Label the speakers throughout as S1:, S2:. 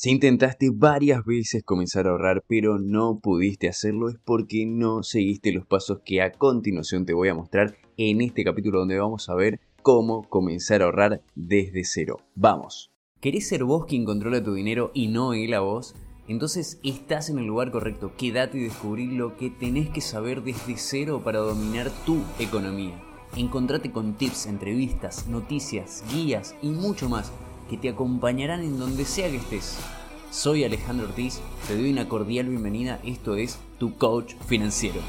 S1: Si intentaste varias veces comenzar a ahorrar pero no pudiste hacerlo es porque no seguiste los pasos que a continuación te voy a mostrar en este capítulo donde vamos a ver cómo comenzar a ahorrar desde cero. Vamos. ¿Querés ser vos quien controla tu dinero y no él a vos? Entonces estás en el lugar correcto. Quédate y descubrí lo que tenés que saber desde cero para dominar tu economía. Encontrate con tips, entrevistas, noticias, guías y mucho más que te acompañarán en donde sea que estés. Soy Alejandro Ortiz, te doy una cordial bienvenida, esto es Tu Coach Financiero.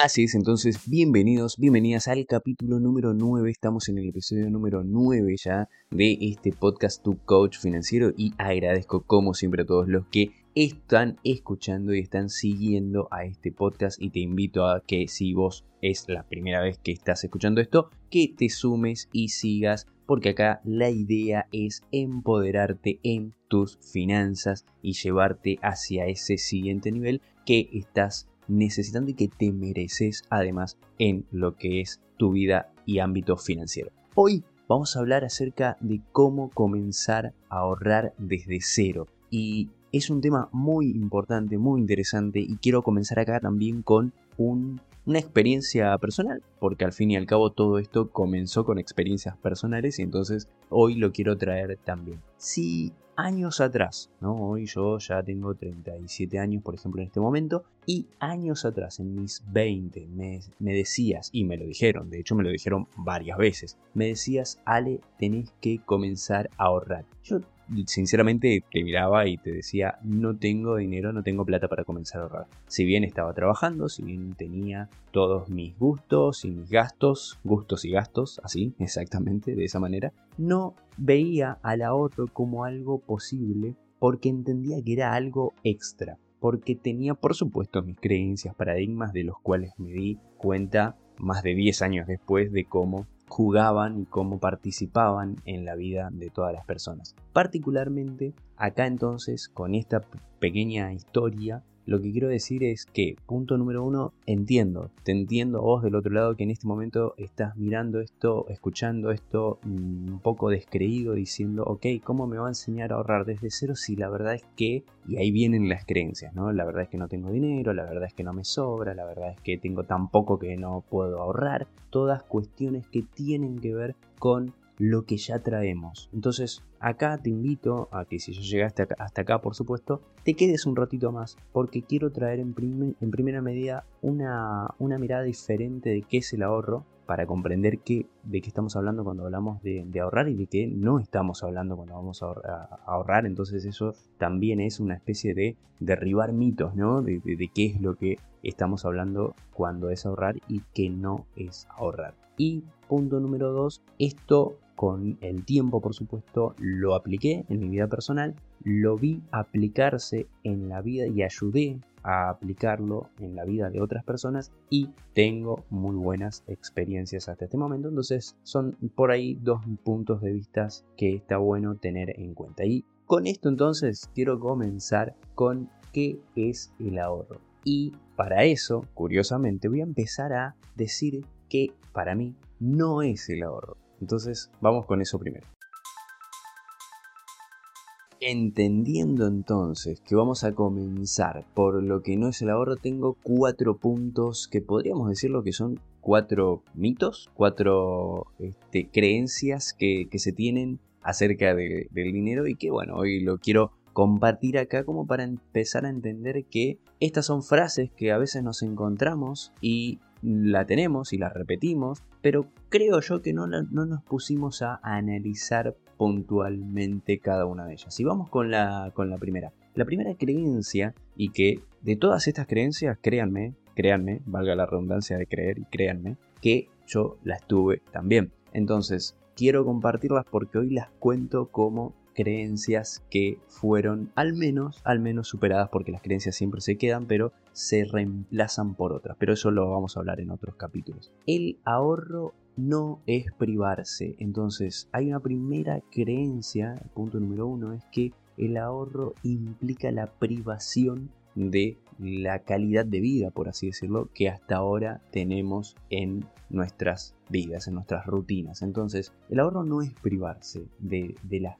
S1: Así es, entonces bienvenidos, bienvenidas al capítulo número 9, estamos en el episodio número 9 ya de este podcast Tu Coach Financiero y agradezco como siempre a todos los que están escuchando y están siguiendo a este podcast y te invito a que si vos es la primera vez que estás escuchando esto, que te sumes y sigas porque acá la idea es empoderarte en tus finanzas y llevarte hacia ese siguiente nivel que estás necesitando y que te mereces además en lo que es tu vida y ámbito financiero. Hoy vamos a hablar acerca de cómo comenzar a ahorrar desde cero y es un tema muy importante, muy interesante y quiero comenzar acá también con una experiencia personal, porque al fin y al cabo todo esto comenzó con experiencias personales y entonces hoy lo quiero traer también. Si años atrás, ¿no? Hoy yo ya tengo 37 años, por ejemplo, en este momento, y años atrás, en mis 20, me, me, decías, y me lo dijeron, de hecho me lo dijeron varias veces, me decías, Ale, tenés que comenzar a ahorrar. Yo sinceramente te miraba y te decía, no tengo dinero, no tengo plata para comenzar a ahorrar. Si bien estaba trabajando, si bien tenía todos mis gustos y mis gastos, gustos y gastos, así, exactamente, de esa manera, no veía al ahorro como algo posible porque entendía que era algo extra, porque tenía por supuesto mis creencias, paradigmas de los cuales me di cuenta más de 10 años después de cómo jugaban y cómo participaban en la vida de todas las personas. Particularmente acá entonces con esta pequeña historia lo que quiero decir es que, punto número uno, entiendo, te entiendo vos del otro lado que en este momento estás mirando esto, escuchando esto mm, un poco descreído, diciendo, ok, ¿cómo me va a enseñar a ahorrar desde cero si la verdad es que, y ahí vienen las creencias, ¿no? La verdad es que no tengo dinero, la verdad es que no me sobra, la verdad es que tengo tan poco que no puedo ahorrar, todas cuestiones que tienen que ver con lo que ya traemos. Entonces, acá te invito a que si ya llegaste hasta acá, por supuesto, te quedes un ratito más, porque quiero traer en, en primera medida una, una, mirada diferente de qué es el ahorro, para comprender qué, de qué estamos hablando cuando hablamos de, ahorrar y de qué no estamos hablando cuando vamos a, ahorrar. Entonces eso también es una especie de derribar mitos, ¿no? De, de qué es lo que estamos hablando cuando es ahorrar y qué no es ahorrar. Y punto número dos, esto con el tiempo, por supuesto, lo apliqué en mi vida personal, lo vi aplicarse en la vida y ayudé a aplicarlo en la vida de otras personas y tengo muy buenas experiencias hasta este momento. Entonces son por ahí dos puntos de vista que está bueno tener en cuenta. Y con esto entonces quiero comenzar con qué es el ahorro. Y para eso, curiosamente, voy a empezar a decir que para mí no es el ahorro. Entonces, vamos con eso primero. Entendiendo entonces que vamos a comenzar por lo que no es el ahorro, tengo cuatro puntos que podríamos decirlo que son cuatro mitos, cuatro este, creencias que, se tienen acerca del dinero y que bueno, hoy lo quiero compartir acá como para empezar a entender que estas son frases que a veces nos encontramos y la tenemos y la repetimos, pero creo yo que no, no nos pusimos a analizar puntualmente cada una de ellas. Y vamos con la, con la primera. La primera creencia, y que de todas estas creencias, créanme, créanme, valga la redundancia de creer y créanme, que yo las tuve también. Entonces, quiero compartirlas porque hoy las cuento como creencias que fueron al menos, al menos superadas porque las creencias siempre se quedan, pero se reemplazan por otras. Pero eso lo vamos a hablar en otros capítulos. El ahorro no es privarse. Entonces, hay una primera creencia, punto número uno, es que el ahorro implica la privación de la calidad de vida, por así decirlo, que hasta ahora tenemos en nuestras vidas, en nuestras rutinas. Entonces, el ahorro no es privarse de, las,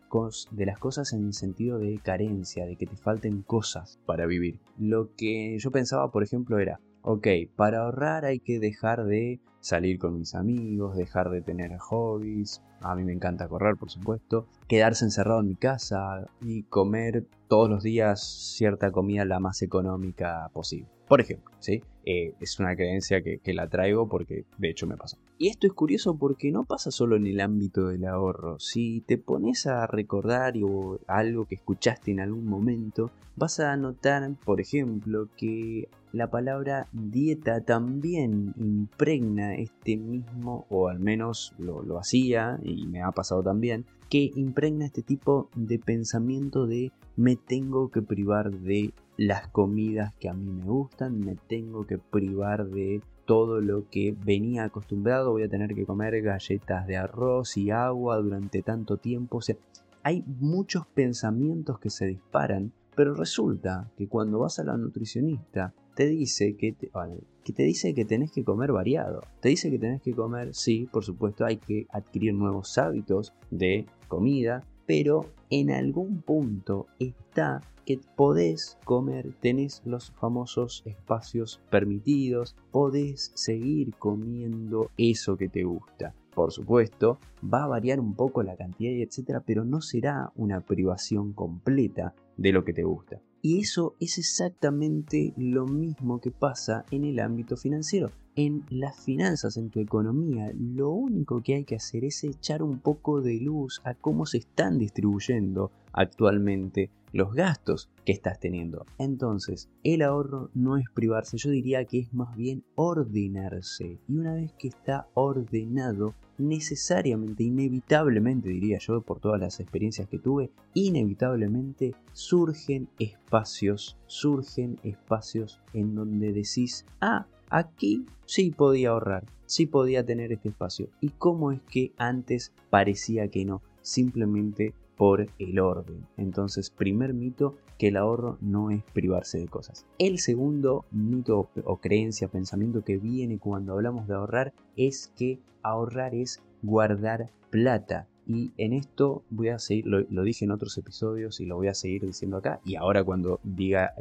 S1: de las cosas en el sentido de carencia, de que te falten cosas para vivir. Lo que yo pensaba, por ejemplo, era, ok, para ahorrar hay que dejar de salir con mis amigos, dejar de tener hobbies, a mí me encanta correr por supuesto, quedarse encerrado en mi casa y comer todos los días cierta comida la más económica posible. Por ejemplo, ¿sí? Eh, es una creencia que, que, la traigo porque de hecho me pasó. Y esto es curioso porque no pasa solo en el ámbito del ahorro. Si te pones a recordar algo que escuchaste en algún momento, vas a notar, por ejemplo, que la palabra dieta también impregna este mismo, o al menos lo, lo hacía, y me ha pasado también, que impregna este tipo de pensamiento de me tengo que privar de las comidas que a mí me gustan, me tengo que privar de todo lo que venía acostumbrado, voy a tener que comer galletas de arroz y agua durante tanto tiempo. O sea, hay muchos pensamientos que se disparan, pero resulta que cuando vas a la nutricionista te dice que que te dice que tenés que comer variado. Te dice que tenés que comer, sí, por supuesto, hay que adquirir nuevos hábitos de comida, pero en algún punto está que podés comer, tenés los famosos espacios permitidos, podés seguir comiendo eso que te gusta. Por supuesto, va a variar un poco la cantidad y etcétera, pero no será una privación completa de lo que te gusta. Y eso es exactamente lo mismo que pasa en el ámbito financiero en las finanzas, en tu economía, lo único que hay que hacer es echar un poco de luz a cómo se están distribuyendo actualmente los gastos que estás teniendo. Entonces, el ahorro no es privarse, yo diría que es más bien ordenarse. Y una vez que está ordenado, necesariamente, inevitablemente, diría yo, por todas las experiencias que tuve, inevitablemente surgen espacios, surgen espacios en donde decís, ah, Aquí sí podía ahorrar, sí podía tener este espacio. ¿Y cómo es que antes parecía que no? Simplemente por el orden. Entonces, primer mito, que el ahorro no es privarse de cosas. El segundo mito o creencia, pensamiento que viene cuando hablamos de ahorrar es que ahorrar es guardar plata. Y en esto voy a seguir, lo, dije en otros episodios y lo voy a seguir diciendo acá. Y ahora cuando diga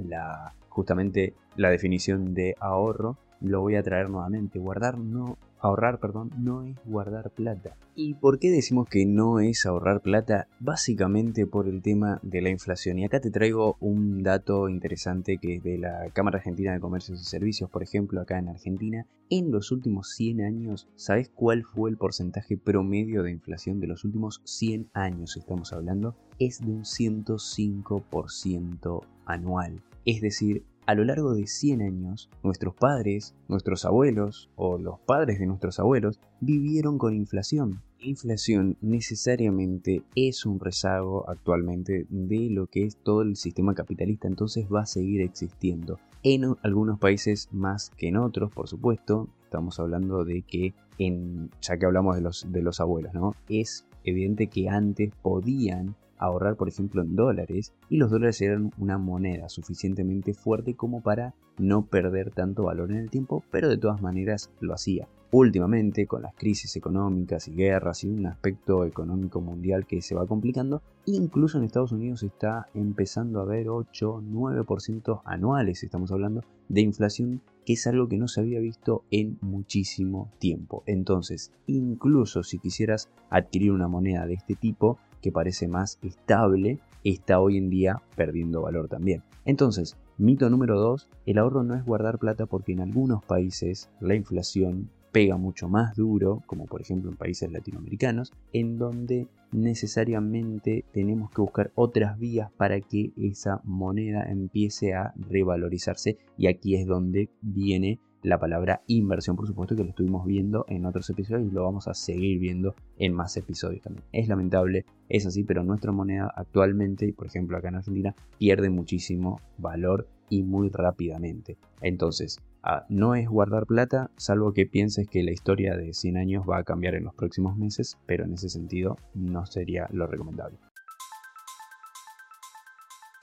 S1: justamente la definición de ahorro, lo voy a traer nuevamente. Guardar no, ahorrar, perdón, no es guardar plata. ¿Y por qué decimos que no es ahorrar plata? Básicamente por el tema de la inflación. Y acá te traigo un dato interesante que es de la Cámara Argentina de Comercios y Servicios, por ejemplo, acá en Argentina. En los últimos 100 años, ¿sabes cuál fue el porcentaje promedio de inflación de los últimos 100 años? Estamos hablando. Es de un 105% anual. Es decir, a lo largo de 100 años, nuestros padres, nuestros abuelos o los padres de nuestros abuelos vivieron con inflación. Inflación necesariamente es un rezago actualmente de lo que es todo el sistema capitalista, entonces va a seguir existiendo. En algunos países más que en otros, por supuesto, estamos hablando de que en, ya que hablamos de los, de los abuelos, ¿no? Es evidente que antes podían ahorrar, por ejemplo, en dólares, y los dólares eran una moneda suficientemente fuerte como para no perder tanto valor en el tiempo, pero de todas maneras lo hacía. Últimamente, con las crisis económicas y guerras y un aspecto económico mundial que se va complicando, incluso en Estados Unidos está empezando a haber 8, 9% anuales, estamos hablando, de inflación, que es algo que no se había visto en muchísimo tiempo. Entonces, incluso si quisieras adquirir una moneda de este tipo, que parece más estable, está hoy en día perdiendo valor también. Entonces, mito número 2, el ahorro no es guardar plata porque en algunos países la inflación pega mucho más duro, como por ejemplo en países latinoamericanos, en donde necesariamente tenemos que buscar otras vías para que esa moneda empiece a revalorizarse y aquí es donde viene la palabra inversión, por supuesto, que lo estuvimos viendo en otros episodios y lo vamos a seguir viendo en más episodios también. Es lamentable, es así, pero nuestra moneda actualmente, por ejemplo acá en Argentina, pierde muchísimo valor y muy rápidamente. Entonces, ah, no es guardar plata, salvo que pienses que la historia de 100 años va a cambiar en los próximos meses, pero en ese sentido no sería lo recomendable.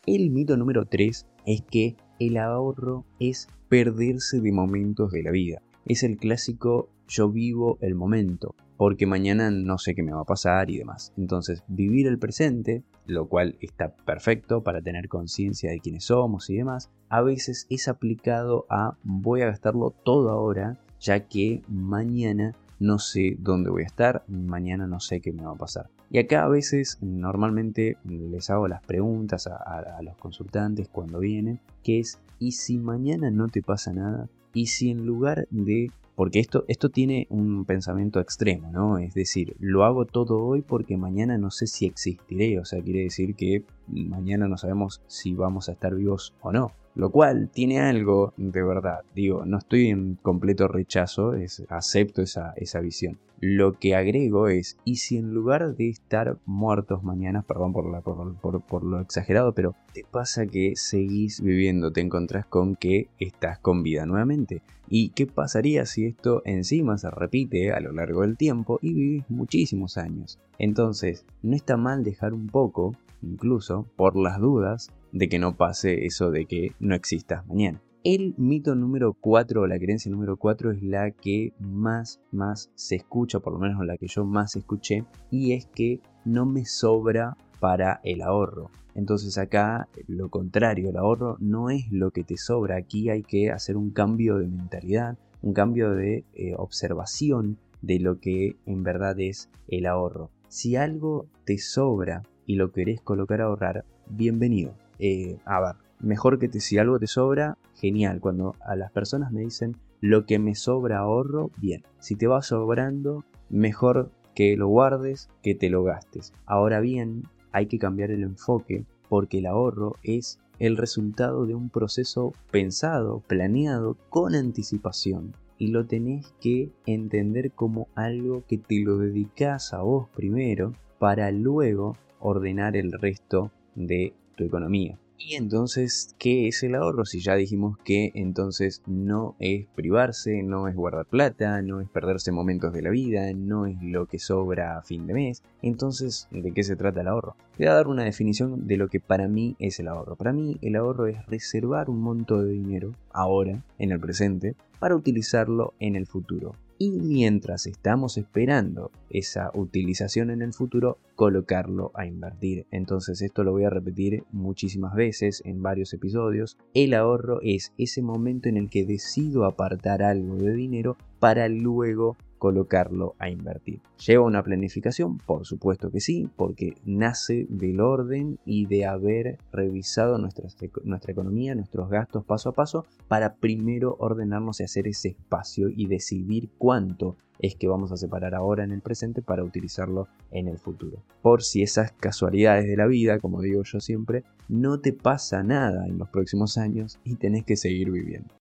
S1: El mito número 3 es que el ahorro es perderse de momentos de la vida. Es el clásico yo vivo el momento, porque mañana no sé qué me va a pasar y demás. Entonces, vivir el presente, lo cual está perfecto para tener conciencia de quiénes somos y demás, a veces es aplicado a voy a gastarlo todo ahora, ya que mañana no sé dónde voy a estar, mañana no sé qué me va a pasar. Y acá a veces normalmente les hago las preguntas a, los consultantes cuando vienen, que es, ¿y si mañana no te pasa nada? ¿Y si en lugar de porque esto, esto tiene un pensamiento extremo, ¿no? Es decir, lo hago todo hoy porque mañana no sé si existiré, o sea, quiere decir que mañana no sabemos si vamos a estar vivos o no. Lo cual tiene algo de verdad. Digo, no estoy en completo rechazo, acepto esa, esa visión. Lo que agrego es, ¿y si en lugar de estar muertos mañana, perdón por, por, lo exagerado, pero te pasa que seguís viviendo, te encontrás con que estás con vida nuevamente? ¿Y qué pasaría si esto encima se repite a lo largo del tiempo y vivís muchísimos años? Entonces, no está mal dejar un poco, incluso por las dudas, de que no pase eso de que no existas mañana. El mito número 4 o la creencia número 4 es la que más, más se escucha, por lo menos la que yo más escuché, y es que no me sobra para el ahorro. Entonces acá lo contrario, el ahorro no es lo que te sobra, aquí hay que hacer un cambio de mentalidad, un cambio de eh, observación de lo que en verdad es el ahorro. Si algo te sobra y lo querés colocar ahorrar, bienvenido. Eh, a ver, mejor que te, si algo te sobra, genial. Cuando a las personas me dicen lo que me sobra ahorro, bien. Si te va sobrando, mejor que lo guardes que te lo gastes. Ahora bien, hay que cambiar el enfoque porque el ahorro es el resultado de un proceso pensado, planeado, con anticipación. Y lo tenés que entender como algo que te lo dedicas a vos primero para luego ordenar el resto de tu economía. Y entonces, ¿qué es el ahorro? Si ya dijimos que entonces no es privarse, no es guardar plata, no es perderse momentos de la vida, no es lo que sobra a fin de mes. Entonces, ¿de qué se trata el ahorro? Voy a dar una definición de lo que para mí es el ahorro. Para mí el ahorro es reservar un monto de dinero ahora, en el presente, para utilizarlo en el futuro y mientras estamos esperando esa utilización en el futuro, colocarlo a invertir. Entonces esto lo voy a repetir muchísimas veces en varios episodios. El ahorro es ese momento en el que decido apartar algo de dinero para luego colocarlo a invertir. ¿Lleva una planificación? Por supuesto que sí, porque nace del orden y de haber revisado nuestra, nuestra economía, nuestros gastos paso a paso, para primero ordenarnos y hacer ese espacio y decidir cuánto es que vamos a separar ahora en el presente para utilizarlo en el futuro. Por si esas casualidades de la vida, como digo yo siempre, no te pasa nada en los próximos años y tenés que seguir viviendo.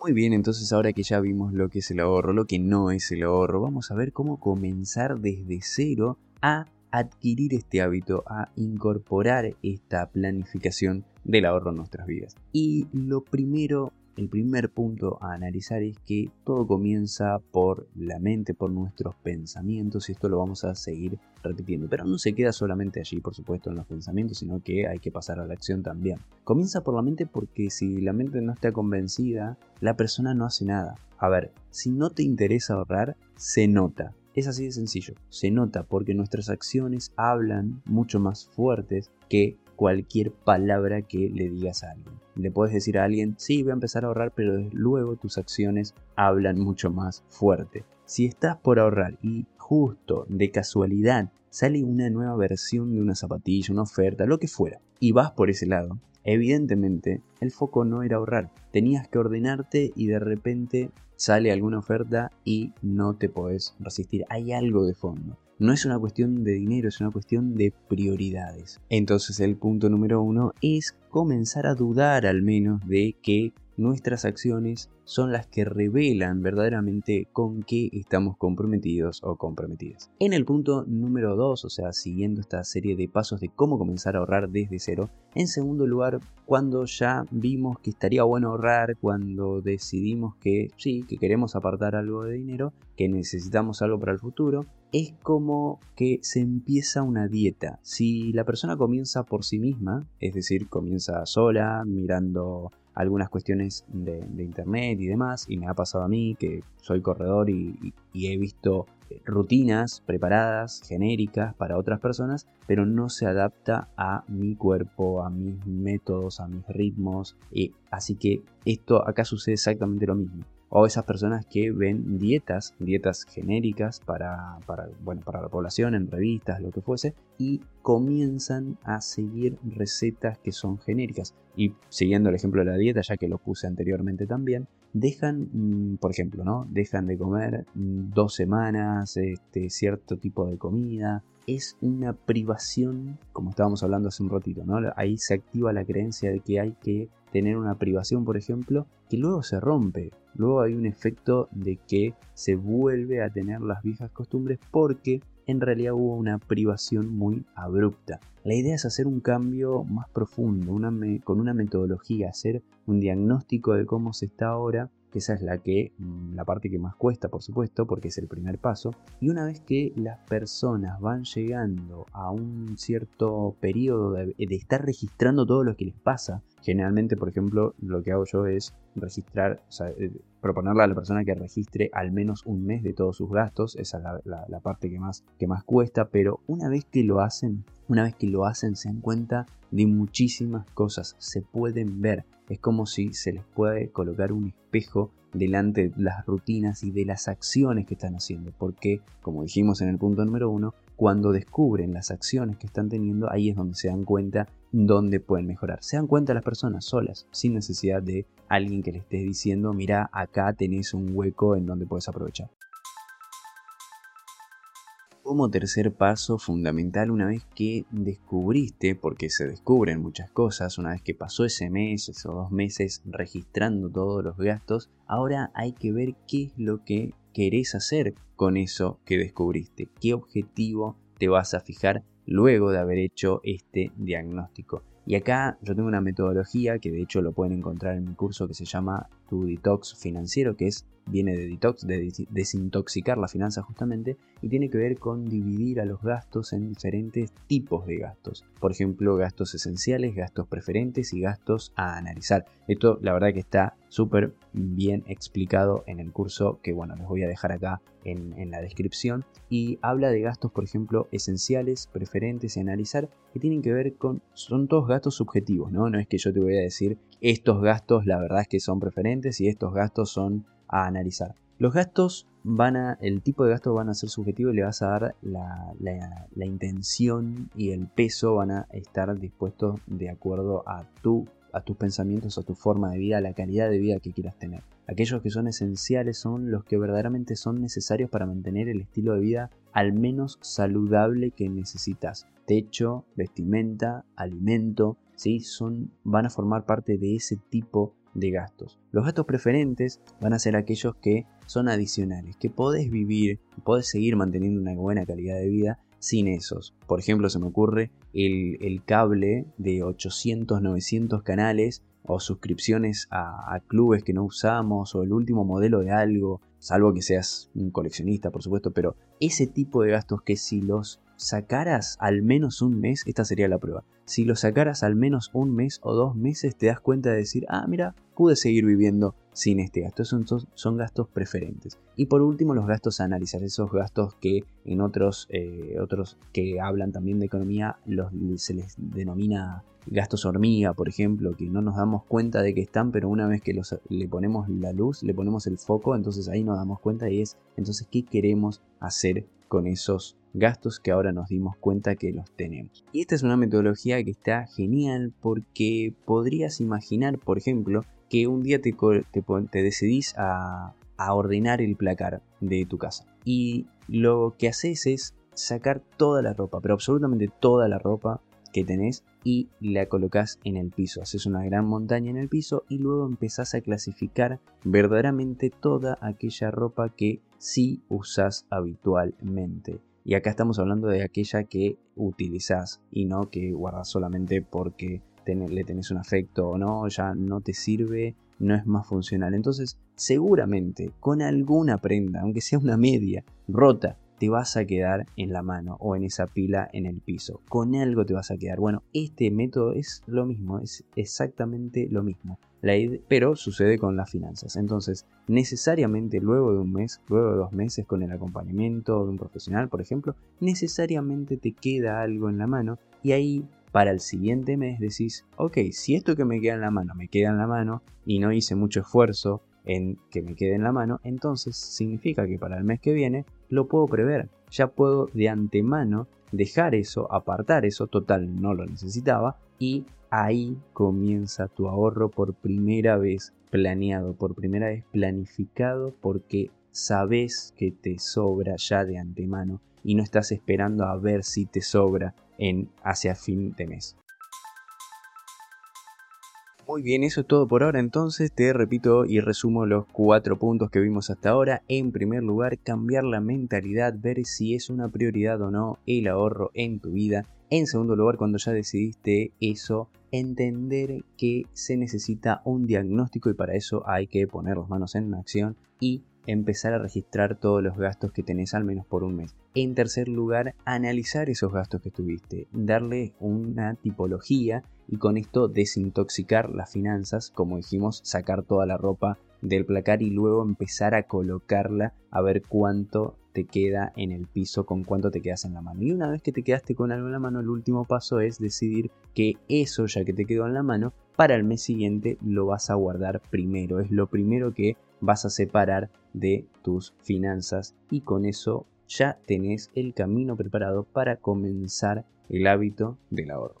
S1: Muy bien, entonces ahora que ya vimos lo que es el ahorro, lo que no es el ahorro, vamos a ver cómo comenzar desde cero a adquirir este hábito, a incorporar esta planificación del ahorro en nuestras vidas. Y lo primero el primer punto a analizar es que todo comienza por la mente, por nuestros pensamientos y esto lo vamos a seguir repitiendo. Pero no se queda solamente allí, por supuesto, en los pensamientos, sino que hay que pasar a la acción también. Comienza por la mente porque si la mente no está convencida, la persona no hace nada. A ver, si no te interesa ahorrar, se nota. Es así de sencillo, se nota porque nuestras acciones hablan mucho más fuertes que cualquier palabra que le digas a alguien. Le puedes decir a alguien, sí, voy a empezar a ahorrar, pero luego tus acciones hablan mucho más fuerte. Si estás por ahorrar y justo de casualidad sale una nueva versión de una zapatilla, una oferta, lo que fuera, y vas por ese lado, evidentemente el foco no era ahorrar. Tenías que ordenarte y de repente sale alguna oferta y no te podés resistir. Hay algo de fondo. No es una cuestión de dinero, es una cuestión de prioridades. Entonces el punto número uno es comenzar a dudar al menos de que nuestras acciones son las que revelan verdaderamente con qué estamos comprometidos o comprometidas. En el punto número 2, o sea, siguiendo esta serie de pasos de cómo comenzar a ahorrar desde cero, en segundo lugar, cuando ya vimos que estaría bueno ahorrar, cuando decidimos que sí, que queremos apartar algo de dinero, que necesitamos algo para el futuro, es como que se empieza una dieta. Si la persona comienza por sí misma, es decir, comienza sola, mirando algunas cuestiones de, internet y demás, y me ha pasado a mí que soy corredor y, he visto eh, rutinas preparadas, genéricas para otras personas, pero no se adapta a mi cuerpo, a mis métodos, a mis ritmos, y así que esto acá sucede exactamente lo mismo o esas personas que ven dietas, dietas genéricas para, bueno, para la población, en revistas, lo que fuese, y comienzan a seguir recetas que son genéricas. Y siguiendo el ejemplo de la dieta, ya que lo puse anteriormente también, dejan, mm, por ejemplo, ¿no? Dejan de comer mm, dos semanas este, cierto tipo de comida. Es una privación, como estábamos hablando hace un ratito, ¿no? Ahí se activa la creencia de que hay que tener una privación, por ejemplo, que luego se rompe. Luego hay un efecto de que se vuelve a tener las viejas costumbres porque en realidad hubo una privación muy abrupta. La idea es hacer un cambio más profundo, con una metodología, hacer un diagnóstico de cómo se está ahora esa es la que mm, la parte que más cuesta, por supuesto, porque es el primer paso. Y una vez que las personas van llegando a un cierto periodo de, estar registrando todo lo que les pasa, generalmente, por ejemplo, lo que hago yo es registrar, eh, proponerle a la persona que registre al menos un mes de todos sus gastos, esa es la, parte que más, que más cuesta, pero una vez que lo hacen, una vez que lo hacen se dan cuenta de muchísimas cosas, se pueden ver, es como si se les puede colocar un espejo delante de las rutinas y de las acciones que están haciendo, porque como dijimos en el punto número uno, cuando descubren las acciones que están teniendo, ahí es donde se dan cuenta dónde pueden mejorar. Se dan cuenta las personas solas, sin necesidad de alguien que le esté diciendo, mira, acá tenés un hueco en donde puedes aprovechar. Como tercer paso fundamental, una vez que descubriste, porque se descubren muchas cosas, una vez que pasó ese mes, esos dos meses registrando todos los gastos, ahora hay que ver qué es lo que querés hacer con eso que descubriste, qué objetivo te vas a fijar luego de haber hecho este diagnóstico. Y acá yo tengo una metodología que de hecho lo pueden encontrar en mi curso que se llama Tu Detox Financiero, que es viene de detox, de desintoxicar la finanza justamente, y tiene que ver con dividir a los gastos en diferentes tipos de gastos. Por ejemplo, gastos esenciales, gastos preferentes y gastos a analizar. Esto la verdad que está súper bien explicado en el curso que bueno, les voy a dejar acá en, la descripción. Y habla de gastos, por ejemplo, esenciales, preferentes y analizar, que tienen que ver con, son todos gastos subjetivos, ¿no? No es que yo te voy a decir, estos gastos la verdad es que son preferentes y estos gastos son a analizar. Los gastos van a, el tipo de gastos van a ser subjetivo y le vas a dar la, la, intención y el peso van a estar dispuestos de acuerdo a tu a tus pensamientos, a tu forma de vida, a la calidad de vida que quieras tener. Aquellos que son esenciales son los que verdaderamente son necesarios para mantener el estilo de vida al menos saludable que necesitas. Techo, vestimenta, alimento, ¿sí? son, van a formar parte de ese tipo de gastos. Los gastos preferentes van a ser aquellos que son adicionales, que podés vivir, podés seguir manteniendo una buena calidad de vida sin esos. Por ejemplo, se me ocurre el, cable de 800, 900 canales o suscripciones a, a, clubes que no usamos o el último modelo de algo, salvo que seas un coleccionista, por supuesto, pero ese tipo de gastos que si los sacaras al menos un mes, esta sería la prueba. Si lo sacaras al menos un mes o dos meses, te das cuenta de decir, ah, mira, pude seguir viviendo sin este gasto. Son, son gastos preferentes. Y por último, los gastos a analizar, esos gastos que en otros, eh, otros que hablan también de economía los, se les denomina gastos hormiga, por ejemplo, que no nos damos cuenta de que están, pero una vez que los, le ponemos la luz, le ponemos el foco, entonces ahí nos damos cuenta y es, entonces, ¿qué queremos hacer con esos gastos que ahora nos dimos cuenta que los tenemos. Y esta es una metodología que está genial porque podrías imaginar, por ejemplo, que un día te, te, decidís a, a ordenar el placar de tu casa. Y lo que haces es sacar toda la ropa, pero absolutamente toda la ropa que tenés y la colocas en el piso. Haces una gran montaña en el piso y luego empezás a clasificar verdaderamente toda aquella ropa que sí usas habitualmente. Y acá estamos hablando de aquella que utilizás y no que guardas solamente porque le tenés un afecto o no, ya no te sirve, no es más funcional. Entonces, seguramente con alguna prenda, aunque sea una media rota, te vas a quedar en la mano o en esa pila en el piso. Con algo te vas a quedar. Bueno, este método es lo mismo, es exactamente lo mismo. pero sucede con las finanzas. Entonces, necesariamente luego de un mes, luego de dos meses con el acompañamiento de un profesional, por ejemplo, necesariamente te queda algo en la mano y ahí para el siguiente mes decís, ok, si esto que me queda en la mano me queda en la mano y no hice mucho esfuerzo en que me quede en la mano, entonces significa que para el mes que viene lo puedo prever. Ya puedo de antemano dejar eso, apartar eso, total no lo necesitaba, y ahí comienza tu ahorro por primera vez planeado, por primera vez planificado, porque sabes que te sobra ya de antemano y no estás esperando a ver si te sobra en hacia fin de mes. Muy bien, eso es todo por ahora. Entonces te repito y resumo los cuatro puntos que vimos hasta ahora. En primer lugar, cambiar la mentalidad, ver si es una prioridad o no el ahorro en tu vida. En segundo lugar, cuando ya decidiste eso, entender que se necesita un diagnóstico y para eso hay que poner las manos en acción y empezar a registrar todos los gastos que tenés al menos por un mes. En tercer lugar, analizar esos gastos que tuviste, darle una tipología y con esto desintoxicar las finanzas, como dijimos, sacar toda la ropa del placar y luego empezar a colocarla a ver cuánto te queda en el piso, con cuánto te quedas en la mano. Y una vez que te quedaste con algo en la mano, el último paso es decidir que eso ya que te quedó en la mano, para el mes siguiente lo vas a guardar primero. Es lo primero que vas a separar de tus finanzas y con eso ya tenés el camino preparado para comenzar el hábito del ahorro.